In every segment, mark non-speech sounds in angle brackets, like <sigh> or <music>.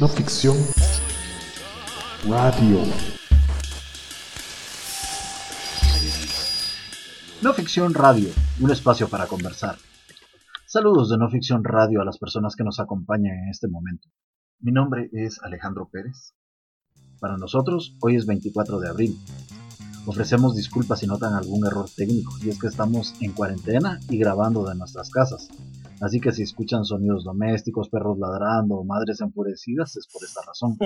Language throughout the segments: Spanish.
No ficción. Radio. No Ficción Radio, un espacio para conversar. Saludos de No Ficción Radio a las personas que nos acompañan en este momento. Mi nombre es Alejandro Pérez. Para nosotros, hoy es 24 de abril. Ofrecemos disculpas si notan algún error técnico, y es que estamos en cuarentena y grabando de nuestras casas. Así que si escuchan sonidos domésticos, perros ladrando madres enfurecidas, es por esta razón.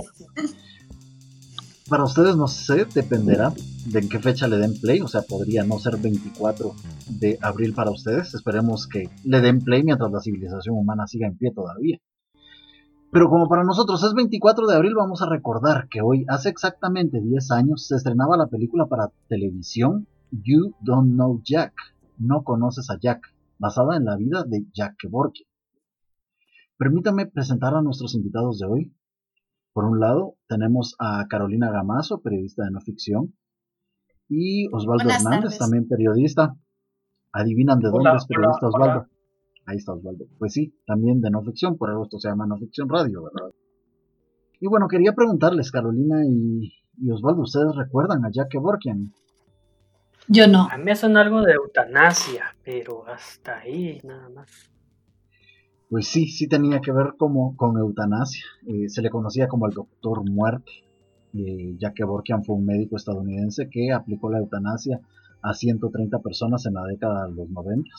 Para ustedes, no sé, dependerá de en qué fecha le den play. O sea, podría no ser 24 de abril para ustedes. Esperemos que le den play mientras la civilización humana siga en pie todavía. Pero como para nosotros es 24 de abril, vamos a recordar que hoy, hace exactamente 10 años, se estrenaba la película para televisión You Don't Know Jack. No conoces a Jack, basada en la vida de Jack Kevorkian. Permítame presentar a nuestros invitados de hoy. Por un lado, tenemos a Carolina Gamazo, periodista de no ficción, y Osvaldo Buenas Hernández, tardes. también periodista. Adivinan de dónde Hola, es periodista hola, Osvaldo. hola. Ahí está Osvaldo. Pues sí, también de no ficción, por algo esto se llama no ficción radio, ¿verdad? Y bueno, quería preguntarles, Carolina y, y Osvaldo, ¿ustedes recuerdan a Jack Kevorkian? Yo no. A mí me suena algo de eutanasia, pero hasta ahí nada más. Pues sí, sí tenía que ver como, con eutanasia. Eh, se le conocía como el Doctor Muerte. Eh, Jack Kevorkian fue un médico estadounidense que aplicó la eutanasia a 130 personas en la década de los 90.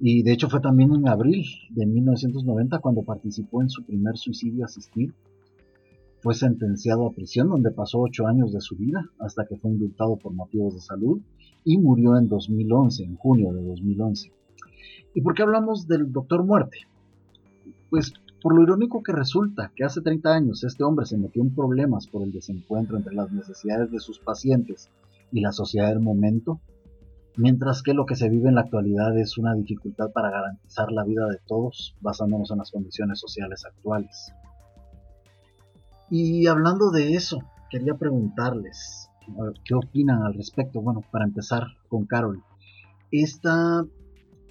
Y de hecho fue también en abril de 1990 cuando participó en su primer suicidio asistido. Fue sentenciado a prisión donde pasó 8 años de su vida hasta que fue indultado por motivos de salud y murió en 2011, en junio de 2011. ¿Y por qué hablamos del Doctor Muerte? Pues por lo irónico que resulta que hace 30 años este hombre se metió en problemas por el desencuentro entre las necesidades de sus pacientes y la sociedad del momento, mientras que lo que se vive en la actualidad es una dificultad para garantizar la vida de todos basándonos en las condiciones sociales actuales. Y hablando de eso, quería preguntarles qué opinan al respecto. Bueno, para empezar con Carol, esta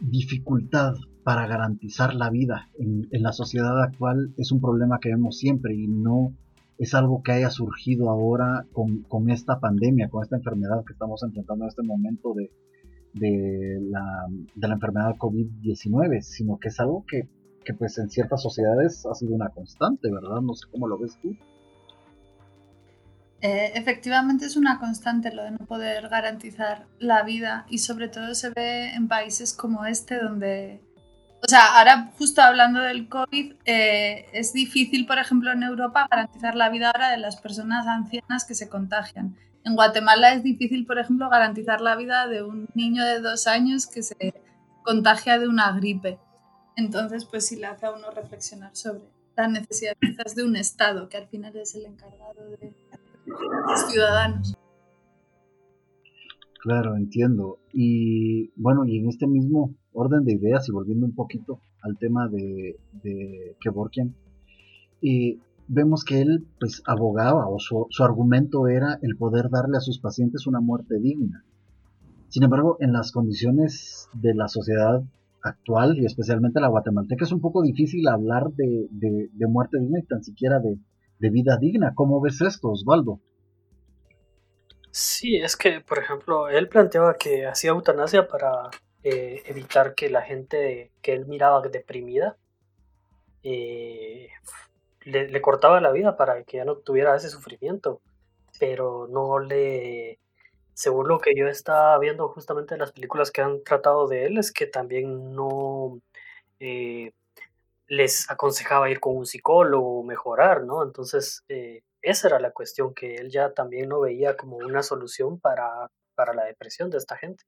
dificultad para garantizar la vida en, la sociedad actual es un problema que vemos siempre y no es algo que haya surgido ahora con, esta pandemia, con esta enfermedad que estamos enfrentando en este momento de, de, la, de la enfermedad COVID-19, sino que es algo que, que pues en ciertas sociedades ha sido una constante, ¿verdad? No sé cómo lo ves tú. Eh, efectivamente es una constante lo de no poder garantizar la vida y sobre todo se ve en países como este donde, o sea, ahora justo hablando del COVID, eh, es difícil, por ejemplo, en Europa garantizar la vida ahora de las personas ancianas que se contagian. En Guatemala es difícil, por ejemplo, garantizar la vida de un niño de dos años que se contagia de una gripe. Entonces, pues sí le hace a uno reflexionar sobre la necesidad de un Estado que al final es el encargado de los ciudadanos. Claro, entiendo. Y bueno, y en este mismo orden de ideas y volviendo un poquito al tema de, de Kevorkian, vemos que él pues abogaba o su, su argumento era el poder darle a sus pacientes una muerte digna. Sin embargo, en las condiciones de la sociedad actual y especialmente la guatemalteca es un poco difícil hablar de, de, muerte digna y tan siquiera de, de vida digna. ¿Cómo ves esto, Osvaldo? Sí, es que, por ejemplo, él planteaba que hacía eutanasia para eh, evitar que la gente que él miraba deprimida eh, le, le cortaba la vida para que ya no tuviera ese sufrimiento, pero no le, según lo que yo estaba viendo justamente en las películas que han tratado de él, es que también no eh, les aconsejaba ir con un psicólogo o mejorar, ¿no? Entonces, eh, esa era la cuestión que él ya también no veía como una solución para, para la depresión de esta gente.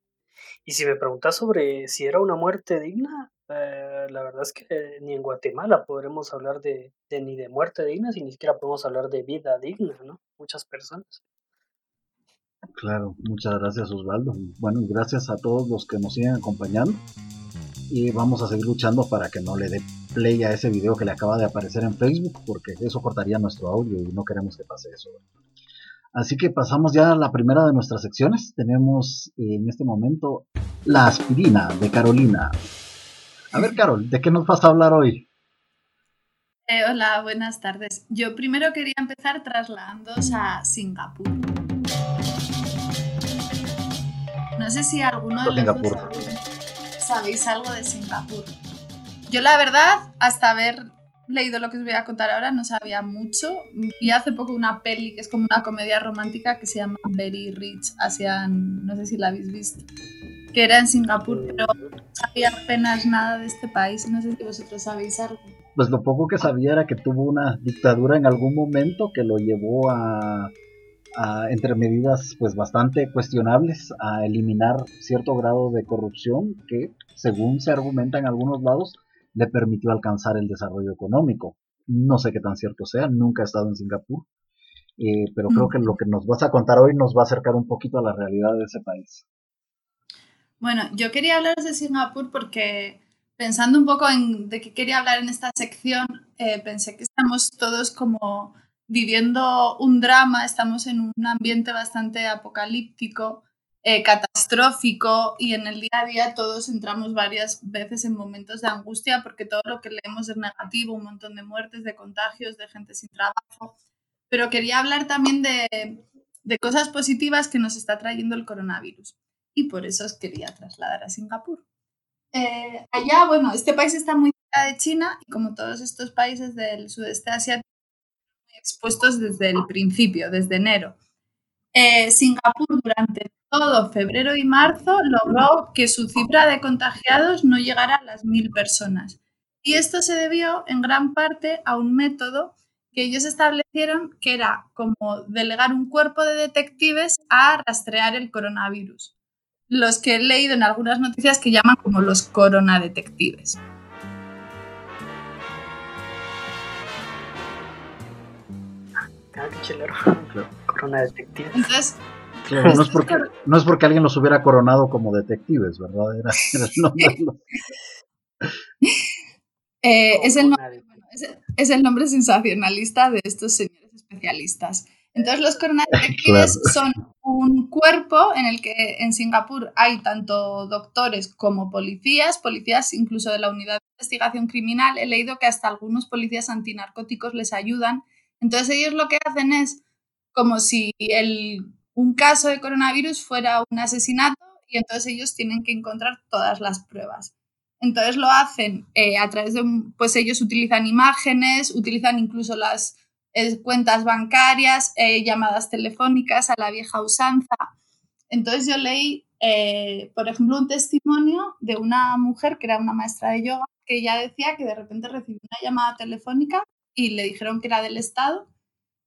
Y si me preguntas sobre si era una muerte digna, eh, la verdad es que ni en Guatemala podremos hablar de, de ni de muerte digna, ni siquiera podemos hablar de vida digna, ¿no? Muchas personas. Claro, muchas gracias Osvaldo. Bueno, gracias a todos los que nos siguen acompañando. Y vamos a seguir luchando para que no le dé play a ese video que le acaba de aparecer en Facebook, porque eso cortaría nuestro audio y no queremos que pase eso. Así que pasamos ya a la primera de nuestras secciones. Tenemos eh, en este momento la aspirina de Carolina. A ver, Carol, ¿de qué nos vas a hablar hoy? Eh, hola, buenas tardes. Yo primero quería empezar trasladándoos a Singapur. No sé si alguno de los sabéis algo de Singapur. Yo la verdad, hasta haber leído lo que os voy a contar ahora, no sabía mucho. Vi hace poco una peli que es como una comedia romántica que se llama Very Rich Asian, no sé si la habéis visto, que era en Singapur, pero no sabía apenas nada de este país. No sé si vosotros sabéis algo. Pues lo poco que sabía era que tuvo una dictadura en algún momento que lo llevó a, a entre medidas pues bastante cuestionables a eliminar cierto grado de corrupción que según se argumenta en algunos lados le permitió alcanzar el desarrollo económico. No sé qué tan cierto sea, nunca he estado en Singapur, eh, pero creo que lo que nos vas a contar hoy nos va a acercar un poquito a la realidad de ese país. Bueno, yo quería hablaros de Singapur porque pensando un poco en de qué quería hablar en esta sección, eh, pensé que estamos todos como viviendo un drama, estamos en un ambiente bastante apocalíptico eh, catastrófico y en el día a día todos entramos varias veces en momentos de angustia porque todo lo que leemos es negativo, un montón de muertes, de contagios, de gente sin trabajo. Pero quería hablar también de, de cosas positivas que nos está trayendo el coronavirus y por eso os quería trasladar a Singapur. Eh, allá, bueno, este país está muy cerca de China y como todos estos países del sudeste asiático, expuestos desde el principio, desde enero. Eh, Singapur durante todo febrero y marzo logró que su cifra de contagiados no llegara a las mil personas. Y esto se debió en gran parte a un método que ellos establecieron que era como delegar un cuerpo de detectives a rastrear el coronavirus. Los que he leído en algunas noticias que llaman como los coronadetectives. Ah, Corona detectives. Entonces, no, es porque, no es porque alguien los hubiera coronado como detectives, ¿verdad? Era, <laughs> el nombre. Eh, es, el nombre, es, el nombre sensacionalista de estos señores especialistas. Entonces, los coronadetectives <laughs> son un cuerpo en el que en Singapur hay tanto doctores como policías, policías incluso de la unidad de investigación criminal. He leído que hasta algunos policías antinarcóticos les ayudan. Entonces, ellos lo que hacen es como si el un caso de coronavirus fuera un asesinato y entonces ellos tienen que encontrar todas las pruebas. Entonces lo hacen eh, a través de, pues ellos utilizan imágenes, utilizan incluso las eh, cuentas bancarias, eh, llamadas telefónicas a la vieja usanza. Entonces yo leí, por ejemplo, un testimonio de una mujer que era una maestra de yoga, que ella decía que de repente recibió una llamada telefónica y le dijeron que era del Estado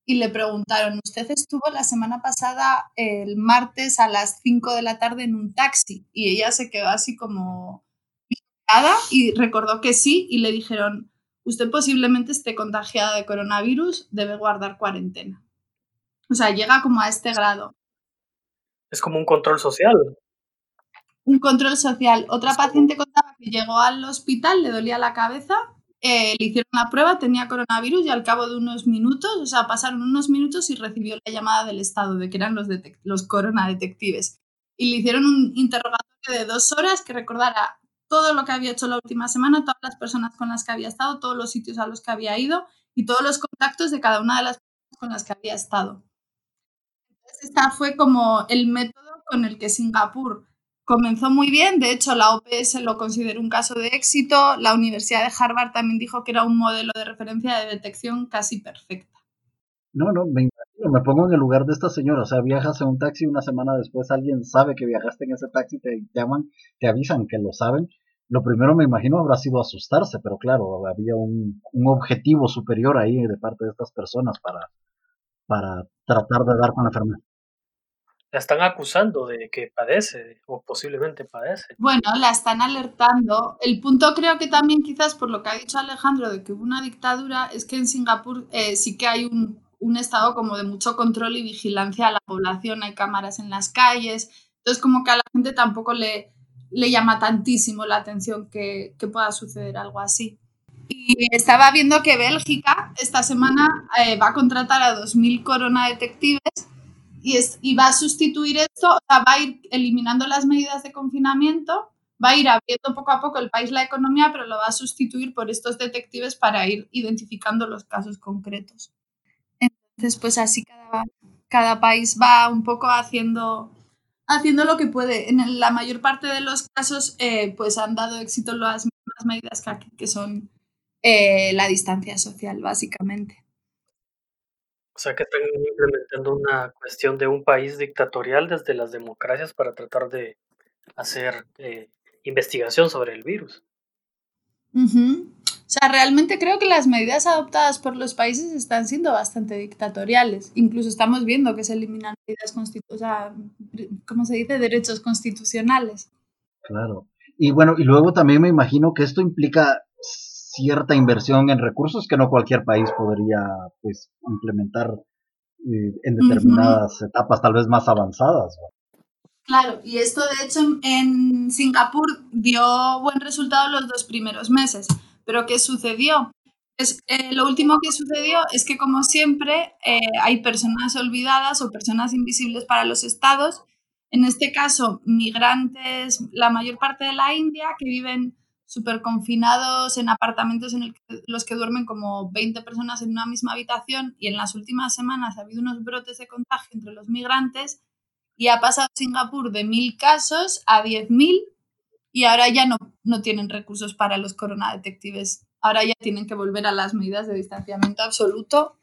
y le preguntaron, ¿usted estuvo la semana pasada el martes a las 5 de la tarde en un taxi? Y ella se quedó así como y recordó que sí y le dijeron, usted posiblemente esté contagiada de coronavirus, debe guardar cuarentena. O sea, llega como a este grado. Es como un control social. Un control social. Otra paciente contaba que llegó al hospital, le dolía la cabeza eh, le hicieron la prueba, tenía coronavirus y al cabo de unos minutos, o sea, pasaron unos minutos y recibió la llamada del Estado de que eran los, los coronadetectives. Y le hicieron un interrogatorio de dos horas que recordara todo lo que había hecho la última semana, todas las personas con las que había estado, todos los sitios a los que había ido y todos los contactos de cada una de las personas con las que había estado. Entonces, esta fue como el método con el que Singapur comenzó muy bien, de hecho la OPS lo consideró un caso de éxito, la Universidad de Harvard también dijo que era un modelo de referencia de detección casi perfecta. No, no, me imagino, me pongo en el lugar de esta señora, o sea, viajas en un taxi una semana después alguien sabe que viajaste en ese taxi, te llaman, te avisan que lo saben. Lo primero me imagino habrá sido asustarse, pero claro, había un, un objetivo superior ahí de parte de estas personas para, para tratar de dar con la enfermedad la están acusando de que padece o posiblemente padece. Bueno, la están alertando. El punto creo que también quizás por lo que ha dicho Alejandro de que hubo una dictadura es que en Singapur eh, sí que hay un, un, estado como de mucho control y vigilancia a la población, hay cámaras en las calles, entonces como que a la gente tampoco le, le llama tantísimo la atención que, que pueda suceder algo así. Y estaba viendo que Bélgica esta semana eh, va a contratar a 2.000 corona detectives y, es, y va a sustituir esto, o sea, va a ir eliminando las medidas de confinamiento, va a ir abriendo poco a poco el país la economía, pero lo va a sustituir por estos detectives para ir identificando los casos concretos. Entonces, pues así cada, país va un poco haciendo, haciendo lo que puede. En la mayor parte de los casos, eh, pues han dado éxito las mismas medidas que aquí, son eh, la distancia social, básicamente. O sea que están implementando una cuestión de un país dictatorial desde las democracias para tratar de hacer eh, investigación sobre el virus. O sea, realmente creo que las medidas adoptadas por los países están siendo bastante dictatoriales. Incluso estamos viendo que se eliminan medidas constitucionales, ¿cómo se dice? Derechos constitucionales. Claro. Y bueno, y luego también me imagino que esto implica cierta inversión en recursos que no cualquier país podría pues implementar eh, en determinadas etapas tal vez más avanzadas. Claro, y esto de hecho en Singapur dio buen resultado los dos primeros meses pero ¿qué sucedió? Es, eh, lo último que sucedió es que, como siempre, eh, hay personas olvidadas o personas invisibles para los estados. En este caso, migrantes, la mayor parte de la India, que viven súper confinados en apartamentos en los que duermen como 20 personas en una misma habitación y en las últimas semanas ha habido unos brotes de contagio entre los migrantes y ha pasado Singapur de 1.000 casos a 10.000 y ahora ya no, no tienen recursos para los coronadetectives. Ahora ya tienen que volver a las medidas de distanciamiento absoluto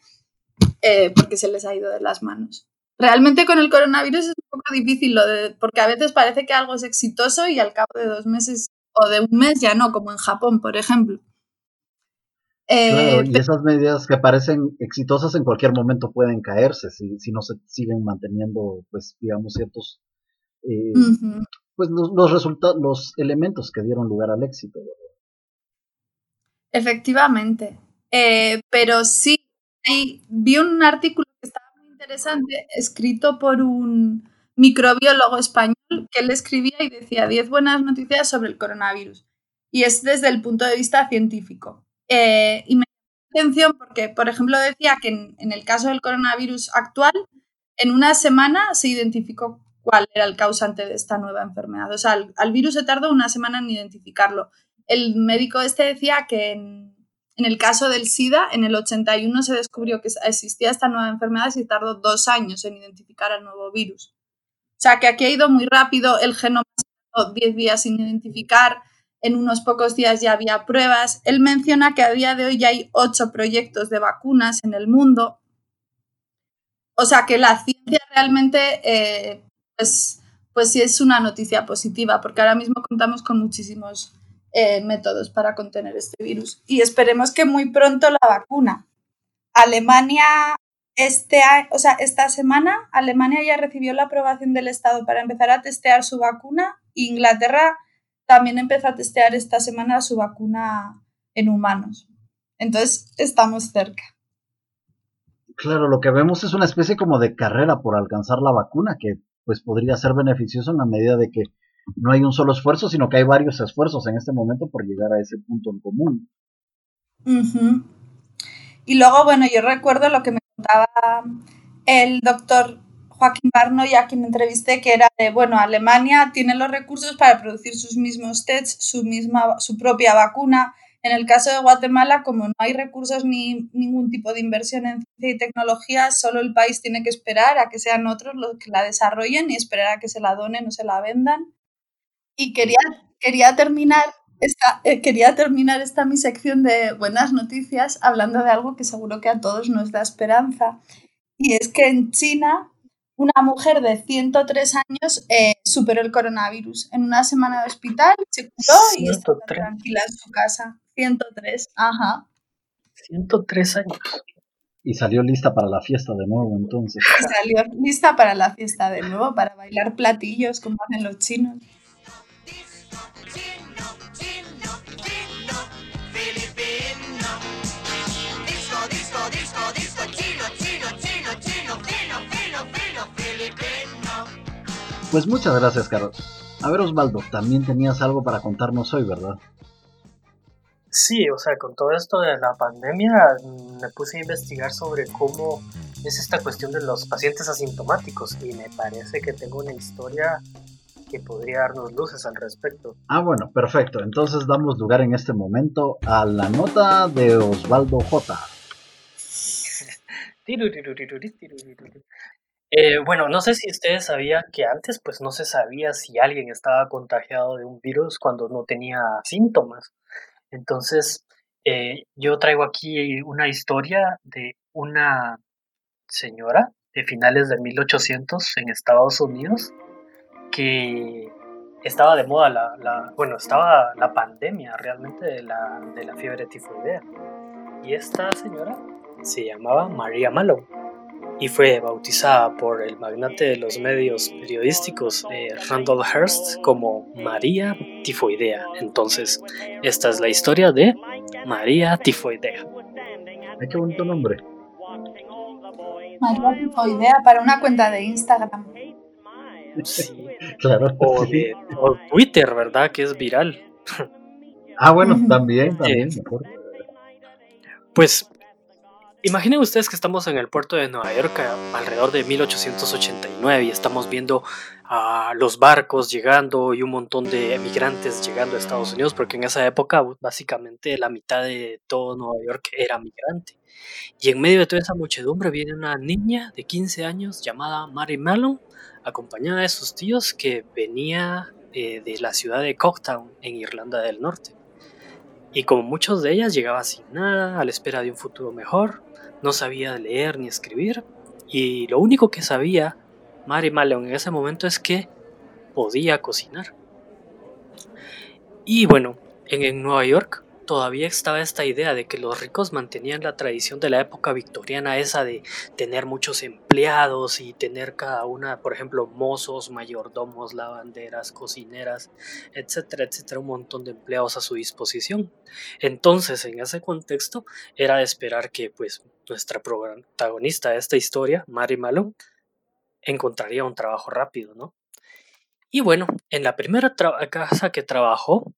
eh, porque se les ha ido de las manos. Realmente con el coronavirus es un poco difícil lo de, porque a veces parece que algo es exitoso y al cabo de dos meses o de un mes ya no, como en Japón, por ejemplo. Eh, y esas medidas que parecen exitosas en cualquier momento pueden caerse si, si no se siguen manteniendo, pues, digamos, ciertos eh, pues los, los resultados, los elementos que dieron lugar al éxito. Efectivamente. Eh, pero sí, vi un artículo que estaba muy interesante, escrito por un microbiólogo español, que él escribía y decía 10 buenas noticias sobre el coronavirus. Y es desde el punto de vista científico. Eh, y me atención porque, por ejemplo, decía que en, en, el caso del coronavirus actual, en una semana se identificó cuál era el causante de esta nueva enfermedad. O sea, al, virus se tardó una semana en identificarlo. El médico este decía que en, el caso del SIDA, en el 81 se descubrió que existía esta nueva enfermedad y tardó dos años en identificar al nuevo virus. O sea, que aquí ha ido muy rápido, el genoma se tardó 10 días sin identificar, en unos pocos días ya había pruebas. Él menciona que a día de hoy ya hay ocho proyectos de vacunas en el mundo. O sea, que la ciencia realmente eh, pues, pues sí es una noticia positiva, porque ahora mismo contamos con muchísimos eh, métodos para contener este virus. Y esperemos que muy pronto la vacuna. Alemania, este, o sea, esta semana, Alemania ya recibió la aprobación del Estado para empezar a testear su vacuna. Inglaterra también empezó a testear esta semana su vacuna en humanos. Entonces, estamos cerca. Claro, lo que vemos es una especie como de carrera por alcanzar la vacuna, que pues podría ser beneficioso en la medida de que no hay un solo esfuerzo, sino que hay varios esfuerzos en este momento por llegar a ese punto en común. Y luego, bueno, yo recuerdo lo que me el doctor Joaquín Barno, ya quien entrevisté, que era de, bueno, Alemania tiene los recursos para producir sus mismos tests, su, misma, su propia vacuna, en el caso de Guatemala, como no hay recursos ni ningún tipo de inversión en ciencia y tecnología, solo el país tiene que esperar a que sean otros los que la desarrollen y esperar a que se la donen o se la vendan. Y quería, quería, terminar, esta, eh, quería terminar esta mi sección de buenas noticias hablando de algo que seguro que a todos nos da esperanza. Y es que en China una mujer de 103 años eh, superó el coronavirus. En una semana de hospital se curó y está tranquila en su casa. 103, ajá. 103 años. Y salió lista para la fiesta de nuevo, entonces. Y <laughs> salió lista para la fiesta de nuevo, para bailar platillos como hacen los chinos. Pues muchas gracias, Carlos. A ver, Osvaldo, también tenías algo para contarnos hoy, ¿verdad? Sí, o sea, con todo esto de la pandemia me puse a investigar sobre cómo es esta cuestión de los pacientes asintomáticos y me parece que tengo una historia que podría darnos luces al respecto. Ah, bueno, perfecto. Entonces damos lugar en este momento a la nota de Osvaldo J. <laughs> Eh, bueno, no sé si ustedes sabían que antes pues no se sabía si alguien estaba contagiado de un virus cuando no tenía síntomas. Entonces, eh, yo traigo aquí una historia de una señora de finales de 1800 en Estados Unidos que estaba de moda la, la bueno, estaba la pandemia realmente de la, de la fiebre tifoidea. Y esta señora se llamaba María Malone y fue bautizada por el magnate de los medios periodísticos eh, Randall Hearst como María Tifoidea. Entonces, esta es la historia de María Tifoidea. Ay, qué bonito nombre. María Tifoidea para una cuenta de Instagram. Sí. <laughs> Claro. O, de, o Twitter, ¿verdad? Que es viral. Ah, bueno, también, también. mejor. Pues imaginen ustedes que estamos en el puerto de Nueva York a- alrededor de 1889 y estamos viendo a los barcos llegando y un montón de emigrantes llegando a Estados Unidos, porque en esa época básicamente la mitad de todo Nueva York era migrante. Y en medio de toda esa muchedumbre viene una niña de 15 años llamada Mary Malone, acompañada de sus tíos que venía eh, de la ciudad de Cocktown en Irlanda del Norte. Y como muchos de ellas llegaba sin nada, a la espera de un futuro mejor, no sabía leer ni escribir, y lo único que sabía Mary Malone en ese momento es que podía cocinar. Y bueno, en, en Nueva York todavía estaba esta idea de que los ricos mantenían la tradición de la época victoriana, esa de tener muchos empleados y tener cada una, por ejemplo, mozos, mayordomos, lavanderas, cocineras, etcétera, etcétera, un montón de empleados a su disposición. Entonces, en ese contexto, era de esperar que, pues, nuestra protagonista de esta historia, Mary Malone, encontraría un trabajo rápido, ¿no? Y bueno, en la primera casa que trabajó,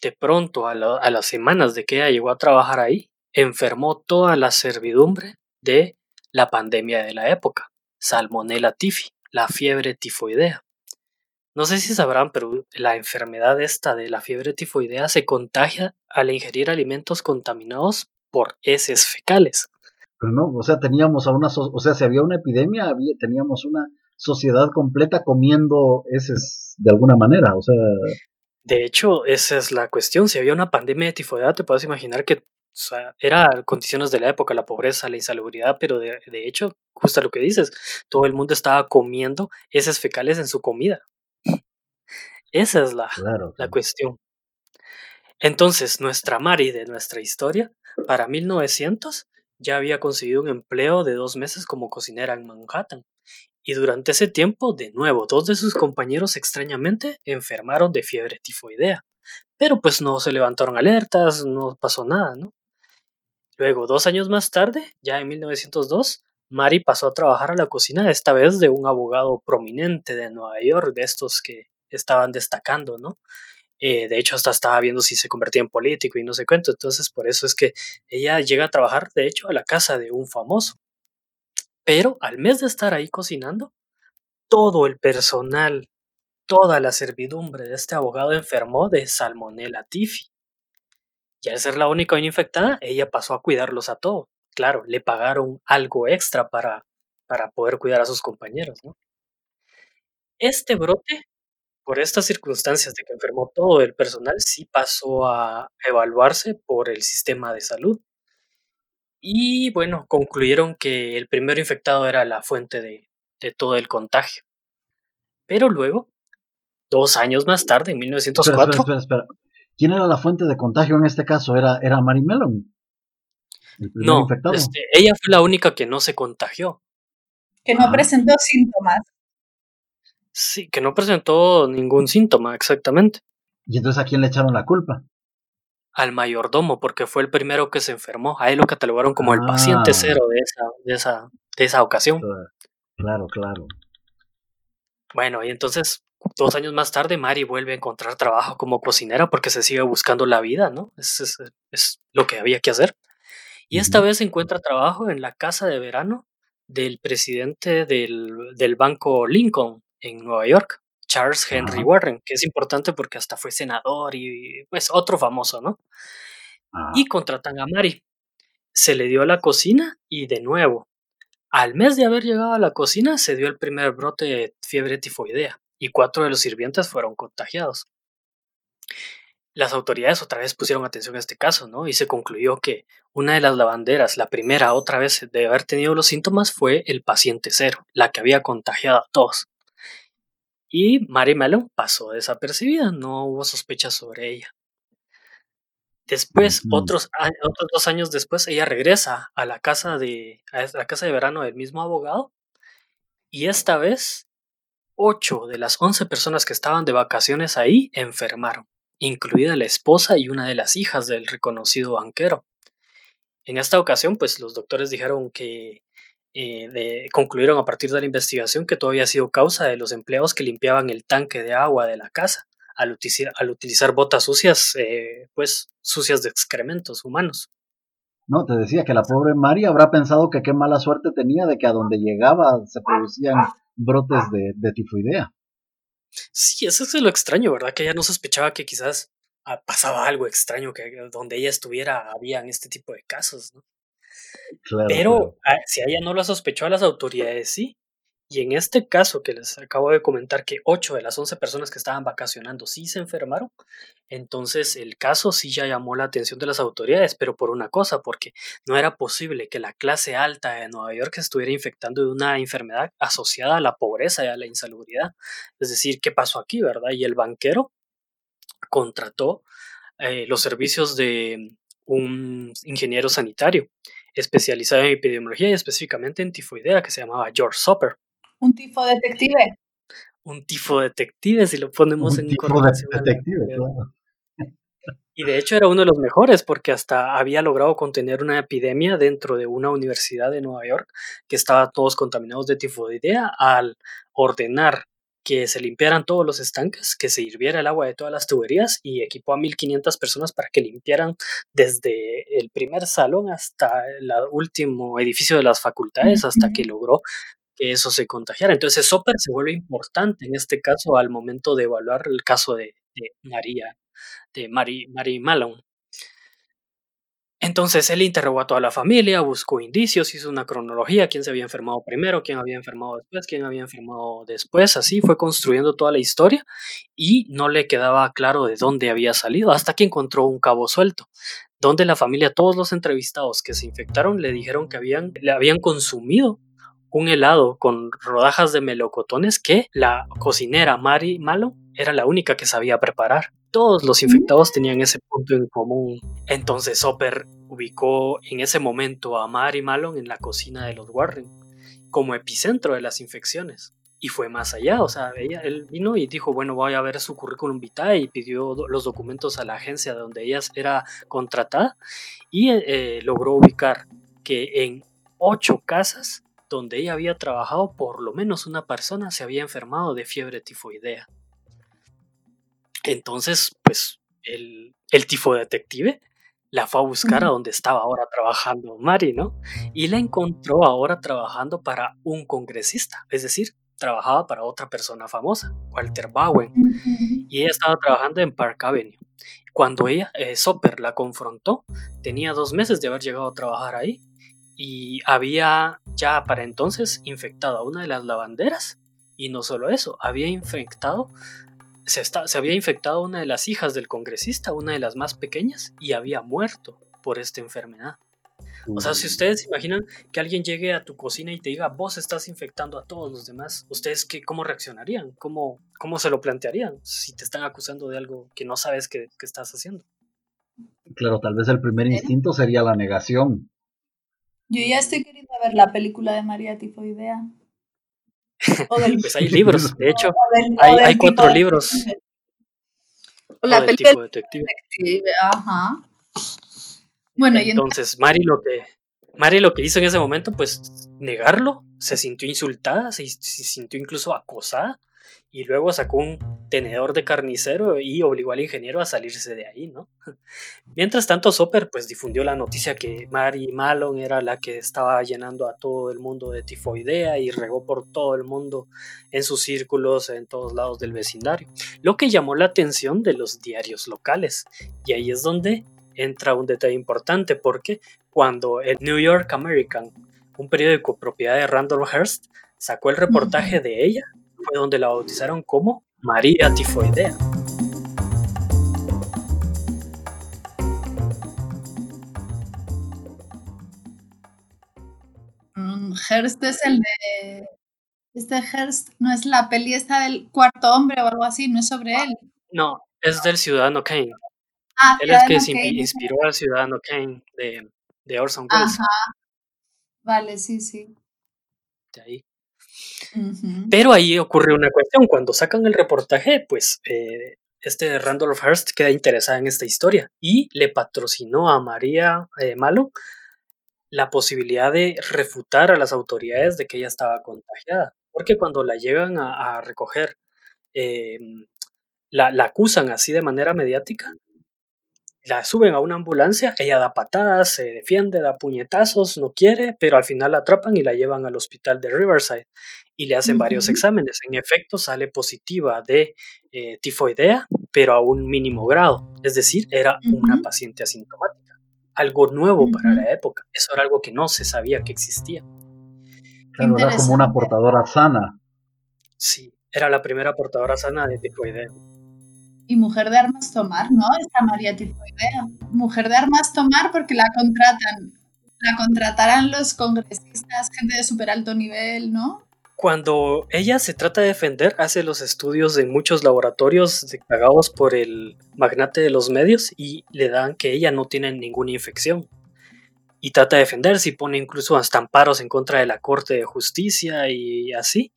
de pronto, a las semanas de que ella llegó a trabajar ahí, enfermó toda la servidumbre de la pandemia de la época, Salmonella tifi, la fiebre tifoidea. No sé si sabrán, pero la enfermedad esta de la fiebre tifoidea se contagia al ingerir alimentos contaminados por heces fecales. Pero no, o sea, teníamos a una, so- o sea, si había una epidemia, había, teníamos una sociedad completa comiendo heces de alguna manera, o sea, De hecho, esa es la cuestión. Si había una pandemia de tifoidea, te puedes imaginar que o sea, era condiciones de la época, la pobreza, la insalubridad, pero de, de hecho, justo lo que dices, todo el mundo estaba comiendo heces fecales en su comida. Esa es la, claro. la claro. cuestión. Entonces, nuestra Mari de nuestra historia, para 1900, ya había conseguido un empleo de dos meses como cocinera en Manhattan. Y durante ese tiempo, de nuevo, dos de sus compañeros extrañamente enfermaron de fiebre tifoidea. Pero pues no se levantaron alertas, no pasó nada, ¿no? Luego, dos años más tarde, ya en 1902, Mari pasó a trabajar a la cocina, esta vez de un abogado prominente de Nueva York, de estos que estaban destacando, ¿no? Eh, de hecho, hasta estaba viendo si se convertía en político y no sé cuánto. Entonces, por eso es que ella llega a trabajar, de hecho, a la casa de un famoso. Pero al mes de estar ahí cocinando, todo el personal, toda la servidumbre de este abogado enfermó de Salmonella tifi. Y al ser la única infectada, ella pasó a cuidarlos a todos. Claro, le pagaron algo extra para, para poder cuidar a sus compañeros. Este brote por estas circunstancias de que enfermó todo el personal, sí pasó a evaluarse por el sistema de salud. Y bueno, concluyeron que el primero infectado era la fuente de, de todo el contagio. Pero luego, dos años más tarde, en Espera, espera, 1904, espera, espera. ¿Quién era la fuente de contagio en este caso? ¿Era, era Mary Mellon? ¿El primer no, infectado? este, ella fue la única que no se contagió. Que no Ajá. presentó síntomas. Sí, que no presentó ningún síntoma exactamente. ¿Y entonces a quién le echaron la culpa? Al mayordomo, porque fue el primero que se enfermó. A él lo catalogaron como el Ah. paciente cero de esa, de esa, de esa ocasión. Claro, claro. Bueno, y entonces, dos años más tarde, Mari vuelve a encontrar trabajo como cocinera porque se sigue buscando la vida, ¿no? Es, es, es lo que había que hacer. Y esta vez encuentra trabajo en la casa de verano del presidente del, del banco Lincoln en Nueva York, Charles Henry Warren, que es importante porque hasta fue senador y pues otro famoso, ¿no? Y contratan a Mari. Se le dio a la cocina y de nuevo, al mes de haber llegado a la cocina se dio el primer brote de fiebre tifoidea y cuatro de los sirvientes fueron contagiados. Las autoridades otra vez pusieron atención a este caso, ¿no? Y se concluyó que una de las lavanderas, la primera otra vez de haber tenido los síntomas, fue el paciente cero, la que había contagiado a todos. Y Mary Mellon pasó desapercibida, no hubo sospechas sobre ella. Después, otros, otros dos años después, ella regresa a la casa de, a la casa de verano del mismo abogado y esta vez, ocho de las once personas que estaban de vacaciones ahí enfermaron, incluida la esposa y una de las hijas del reconocido banquero. En esta ocasión, pues los doctores dijeron que eh, concluyeron a partir de la investigación que todo había sido causa de los empleados que limpiaban el tanque de agua de la casa al, utilizar, botas sucias, eh, pues sucias de excrementos humanos. No, te decía que la pobre Mari habrá pensado que qué mala suerte tenía de que a donde llegaba se producían brotes de, de tifoidea. Sí, eso es lo extraño, ¿verdad? Que ella no sospechaba que quizás ah, pasaba algo extraño, que donde ella estuviera habían este tipo de casos, ¿no? Pero ah, si ella no lo sospechó a las autoridades, sí. Y en este caso que les acabo de comentar que 8 de las 11 personas que estaban vacacionando sí se enfermaron, entonces el caso sí ya llamó la atención de las autoridades, pero por una cosa, porque no era posible que la clase alta de Nueva York estuviera infectando de una enfermedad asociada a la pobreza y a la insalubridad. Es decir, ¿qué pasó aquí, verdad? Y el banquero contrató eh, los servicios de un ingeniero sanitario especializado en epidemiología y específicamente en tifoidea que se llamaba George Soper. Un tifo detective. Un tifo detective, si lo ponemos en tifo detective, claro. Y de hecho era uno de los mejores porque hasta había logrado contener una epidemia dentro de una universidad de Nueva York que estaba todos contaminados de tifoidea al ordenar que se limpiaran todos los estanques, que se hirviera el agua de todas las tuberías y equipó a 1500 personas para que limpiaran desde el primer salón hasta el último edificio de las facultades hasta que logró que eso se contagiara. Entonces, Soper se vuelve importante en este caso al momento de evaluar el caso de, María, de Mary, Mary Malone. Entonces él interrogó a toda la familia, buscó indicios, hizo una cronología, quién se había enfermado primero, quién había enfermado después, quién había enfermado después, así fue construyendo toda la historia y no le quedaba claro de dónde había salido hasta que encontró un cabo suelto, donde la familia, todos los entrevistados que se infectaron le dijeron que habían, le habían consumido un helado con rodajas de melocotones que la cocinera Mary Malo era la única que sabía preparar. Todos los infectados tenían ese punto en común. Entonces Soper ubicó en ese momento a Mary Malone en la cocina de los Warren como epicentro de las infecciones. Y fue más allá, o sea, ella, él vino y dijo, bueno, voy a ver su currículum vitae y pidió los documentos a la agencia donde ella era contratada y eh, logró ubicar que en ocho casas donde ella había trabajado, por lo menos una persona se había enfermado de fiebre tifoidea. Entonces, pues, el, el tifodetective la fue a buscar a donde estaba ahora trabajando Mari, ¿no? Y la encontró ahora trabajando para un congresista, es decir, trabajaba para otra persona famosa, Walter Bowen, y ella estaba trabajando en Park Avenue. Cuando ella, eh, Soper, la confrontó, tenía dos meses de haber llegado a trabajar ahí y había ya para entonces infectado a una de las lavanderas y no solo eso, había infectado se, se había infectado a una de las hijas del congresista, una de las más pequeñas, y había muerto por esta enfermedad. O sea, si ustedes imaginan que alguien llegue a tu cocina y te diga, vos estás infectando a todos los demás, ¿ustedes qué, cómo reaccionarían? ¿Cómo, ¿Cómo se lo plantearían si te están acusando de algo que no sabes que, que estás haciendo? Claro, tal vez el primer instinto sería la negación. Yo ya estoy queriendo ver la película de María Tifoidea. Pues hay libros, de hecho, hay, cuatro libros. la película detective. Ajá. Bueno, entonces, Mari lo que Mari lo que hizo en ese momento, pues negarlo, se sintió insultada, se, sintió incluso acosada y luego sacó un tenedor de carnicero y obligó al ingeniero a salirse de ahí, ¿no? <laughs> Mientras tanto, Soper pues difundió la noticia que Mary Malone era la que estaba llenando a todo el mundo de tifoidea y regó por todo el mundo en sus círculos en todos lados del vecindario, lo que llamó la atención de los diarios locales. Y ahí es donde entra un detalle importante porque cuando el New York American, un periódico propiedad de Randall Hearst, sacó el reportaje de ella, fue donde la bautizaron como María Tifoidea. Mm, Hearst es el de. Este Hearst no es la peli esta del cuarto hombre o algo así, no es sobre él. No, es del Ciudadano Kane. Ah, Él es que Kane. inspiró al Ciudadano Kane de, de Orson Welles. Ajá. Vale, sí, sí. de ahí. Pero ahí ocurre una cuestión. Cuando sacan el reportaje, pues eh, este Randolph Hearst queda interesada en esta historia y le patrocinó a María eh, Malo la posibilidad de refutar a las autoridades de que ella estaba contagiada. Porque cuando la llegan a, recoger, la, la acusan así de manera mediática, la suben a una ambulancia, ella da patadas, se defiende, da puñetazos, no quiere, pero al final la atrapan y la llevan al hospital de Riverside y le hacen varios exámenes. En efecto, sale positiva de eh, tifoidea, pero a un mínimo grado. Es decir, era una paciente asintomática. Algo nuevo para la época. Eso era algo que no se sabía que existía. Claro, era como una portadora sana. Sí, era la primera portadora sana de tifoidea. Y mujer de armas tomar, ¿no? Esta María Tifoidea. Mujer de armas tomar porque la contratan. La contratarán los congresistas, gente de súper alto nivel, ¿no? Cuando ella se trata de defender, hace los estudios en muchos laboratorios de- pagados por el magnate de los medios y le dan que ella no tiene ninguna infección. Y trata de defenderse y pone incluso hasta amparos en contra de la Corte de Justicia y así.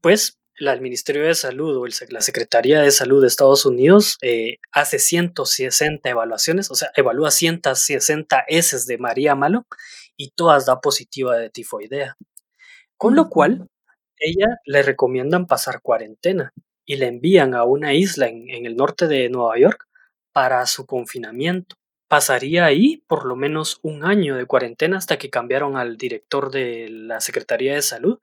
Pues la- el Ministerio de Salud o el la Secretaría de Salud de Estados Unidos eh, hace 160 evaluaciones, o sea, evalúa 160 heces de María Malo y todas da positiva de tifoidea. Con lo cual, ella le recomiendan pasar cuarentena y le envían a una isla en, en el norte de Nueva York para su confinamiento. Pasaría ahí por lo menos un año de cuarentena hasta que cambiaron al director de la Secretaría de Salud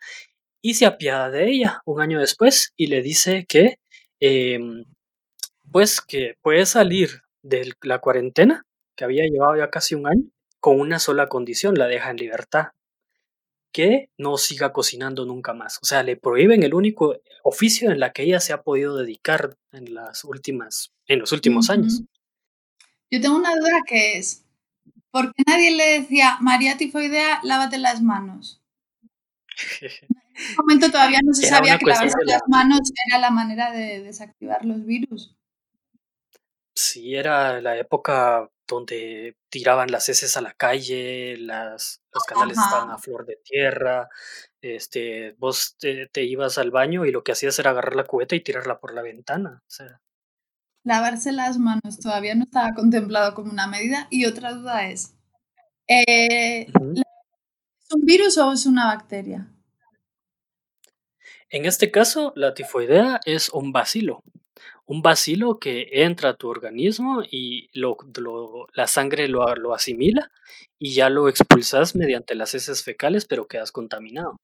y se apiada de ella un año después y le dice que em, pues que puede salir de la cuarentena que había llevado ya casi un año con una sola condición, la deja en libertad que no siga cocinando nunca más. O sea, le prohíben el único oficio en la que ella se ha podido dedicar en las últimas, en los últimos años. Yo tengo una duda que es, ¿por qué nadie le decía, María Tifoidea, lávate las manos? <laughs> En ese momento todavía no se Era sabía que lavarse la- las manos era la manera de desactivar los virus. Sí, era la época donde tiraban las heces a la calle, las, los canales Ajá. estaban a flor de tierra, este, vos te, te ibas al baño y lo que hacías era agarrar la cubeta y tirarla por la ventana. O sea, Lavarse las manos todavía no estaba contemplado como una medida. Y otra duda es, eh. ¿es un virus o es una bacteria? En este caso, la tifoidea es un bacilo. Un bacilo que entra a tu organismo y lo, lo- la sangre lo, lo asimila y ya lo expulsas mediante las heces fecales, pero quedas contaminado.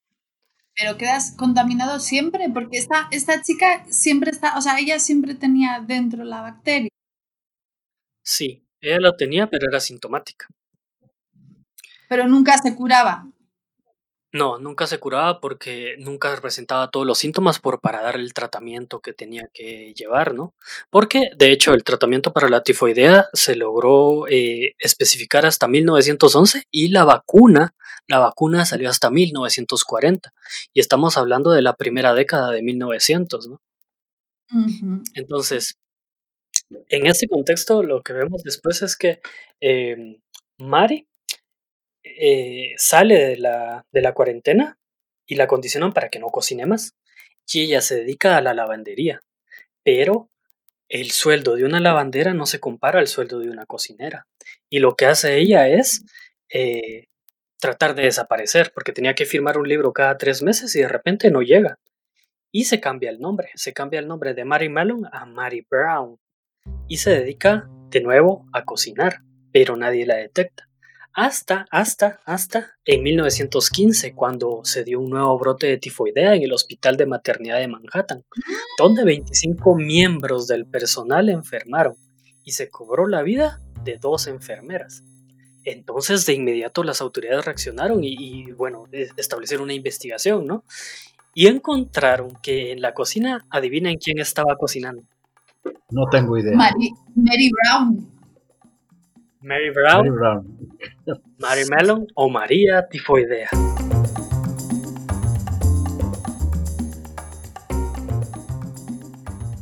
Pero quedas contaminado siempre porque esta, esta chica siempre está, o sea, ella siempre tenía dentro la bacteria. Sí, ella lo tenía, pero era sintomática. pero nunca se curaba. No, nunca se curaba porque nunca presentaba todos los síntomas por para dar el tratamiento que tenía que llevar, ¿no? Porque, de hecho, el tratamiento para la tifoidea se logró eh, especificar hasta 1911 y la vacuna, la vacuna salió hasta 1940. Y estamos hablando de la primera década de 1900, ¿no? Entonces, en ese contexto, lo que vemos después es que eh, Mari eh, sale de la, de la cuarentena y la condicionan para que no cocine más. Y ella se dedica a la lavandería. Pero el sueldo de una lavandera no se compara al sueldo de una cocinera. Y lo que hace ella es eh, tratar de desaparecer, porque tenía que firmar un libro cada tres meses y de repente no llega. y se cambia el nombre, se cambia el nombre de Mary Mellon a Mary Brown y se dedica de nuevo a cocinar, pero nadie la detecta. Hasta, hasta, hasta en 1915, cuando se dio un nuevo brote de tifoidea en el Hospital de Maternidad de Manhattan, donde 25 miembros del personal enfermaron y se cobró la vida de dos enfermeras. Entonces de inmediato las autoridades reaccionaron y, bueno, establecieron una investigación, ¿no? Y encontraron que en la cocina, adivinen quién estaba cocinando. No tengo idea. Mary, Brown. Mary Brown. Mary Brown. Mary Mellon o María Tifoidea.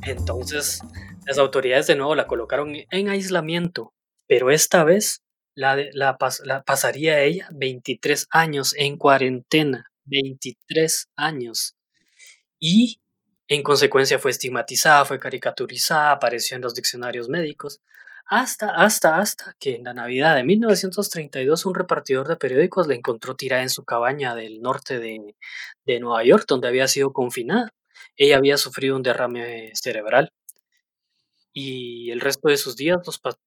Entonces, las autoridades de nuevo la colocaron en aislamiento, pero esta vez la, la, pasaría ella 23 años en cuarentena. 23 años. Y en consecuencia fue estigmatizada, fue caricaturizada, apareció en los diccionarios médicos, hasta, hasta, hasta que en la Navidad de 1932 un repartidor de periódicos la encontró tirada en su cabaña del norte de, de Nueva York, donde había sido confinada. Ella había sufrido un derrame cerebral y el resto de sus días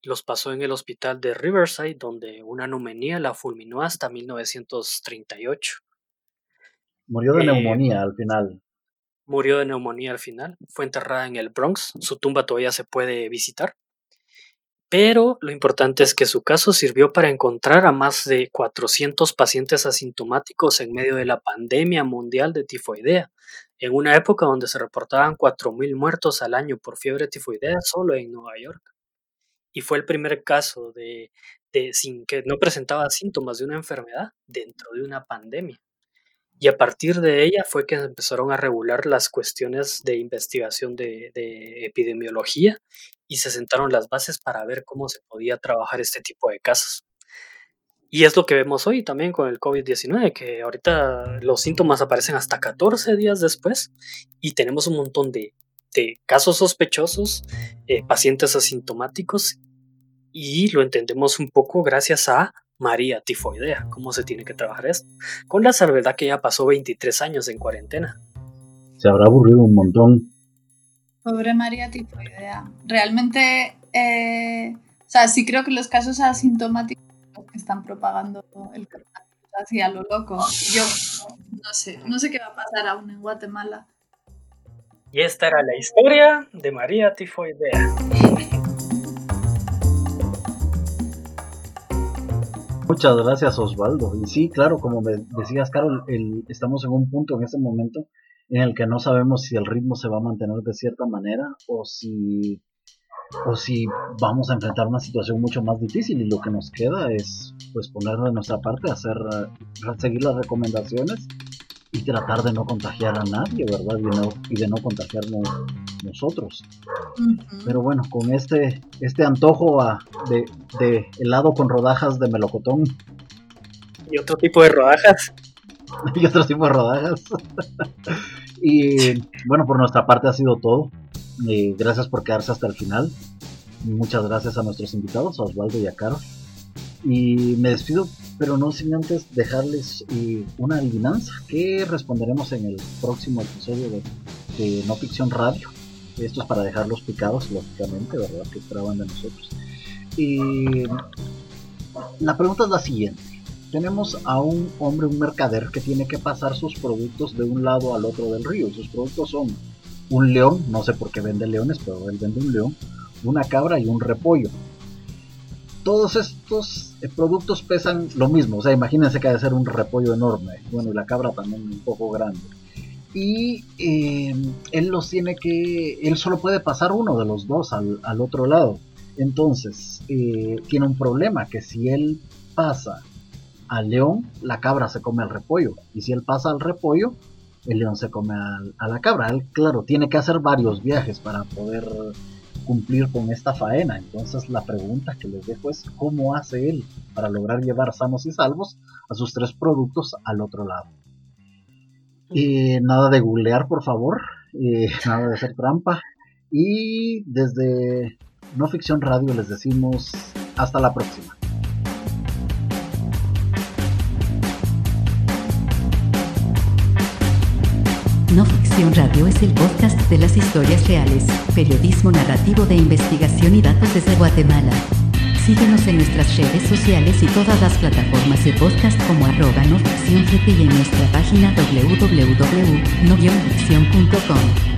los, pasó en el hospital de Riverside, donde una neumonía la fulminó hasta 1938. Murió de eh, neumonía al final. Murió de neumonía al final. Fue enterrada en el Bronx. Su tumba todavía se puede visitar. Pero lo importante es que su caso sirvió para encontrar a más de 400 pacientes asintomáticos en medio de la pandemia mundial de tifoidea, en una época donde se reportaban 4.000 muertos al año por fiebre tifoidea solo en Nueva York. Y fue el primer caso de, sin que no presentaba síntomas de una enfermedad dentro de una pandemia. Y a partir de ella fue que empezaron a regular las cuestiones de investigación de, epidemiología y se sentaron las bases para ver cómo se podía trabajar este tipo de casos. Y es lo que vemos hoy también con el COVID-19, que ahorita los síntomas aparecen hasta 14 días después y tenemos un montón de, casos sospechosos, eh, pacientes asintomáticos y lo entendemos un poco gracias a María Tifoidea, cómo se tiene que trabajar esto, con la salvedad que ya pasó 23 años en cuarentena. Se habrá aburrido un montón. Pobre María Tifoidea. Realmente, eh, o sea, sí creo que los casos asintomáticos que están propagando el coronavirus así a lo loco. Yo no sé, no sé qué va a pasar aún en Guatemala. Y esta era la historia de María Tifoidea. Muchas gracias Osvaldo. Y sí, claro, como decías, Carol, estamos en un punto en este momento en el que no sabemos si el ritmo se va a mantener de cierta manera o si o si vamos a enfrentar una situación mucho más difícil y lo que nos queda es pues poner de nuestra parte, hacer seguir las recomendaciones y tratar de no contagiar a nadie, ¿verdad? Y, de no contagiarnos nosotros. Pero bueno, con este, este antojo de, de, helado con rodajas de melocotón. Y otro tipo de rodajas. <laughs> y otro tipo de rodajas. <laughs> y bueno, por nuestra parte ha sido todo. Eh, gracias por quedarse hasta el final. Muchas gracias a nuestros invitados, a Osvaldo y a Caro. Y me despido, pero no sin antes dejarles eh, una adivinanza que responderemos en el próximo episodio de, No Ficción Radio. Esto es para dejarlos picados, lógicamente, ¿verdad? Que esperaban de nosotros. Y la pregunta es la siguiente. Tenemos a un hombre, un mercader, que tiene que pasar sus productos de un lado al otro del río. Y sus productos son un león, no sé por qué vende leones, pero él vende un león, una cabra y un repollo. Todos estos eh, productos pesan lo mismo, o sea, imagínense que ha de ser un repollo enorme, bueno, y la cabra también un poco grande. Y em, él los tiene que, él solo puede pasar uno de los dos al, otro lado. Entonces, eh, tiene un problema, que si él pasa al león, la cabra se come al repollo. Y si él pasa al repollo, el león se come a, la cabra. Él, claro, tiene que hacer varios viajes para poder cumplir con esta faena. Entonces la pregunta que les dejo es cómo hace él para lograr llevar sanos y salvos a sus tres productos al otro lado. Y nada de googlear, por favor. <laughs> nada de hacer trampa. Y desde No Ficción Radio les decimos hasta la próxima. Radio es el podcast de las historias reales, periodismo narrativo de investigación y datos desde Guatemala. Síguenos en nuestras redes sociales y todas las plataformas de podcast como arroba no y en nuestra página www.noficción.com.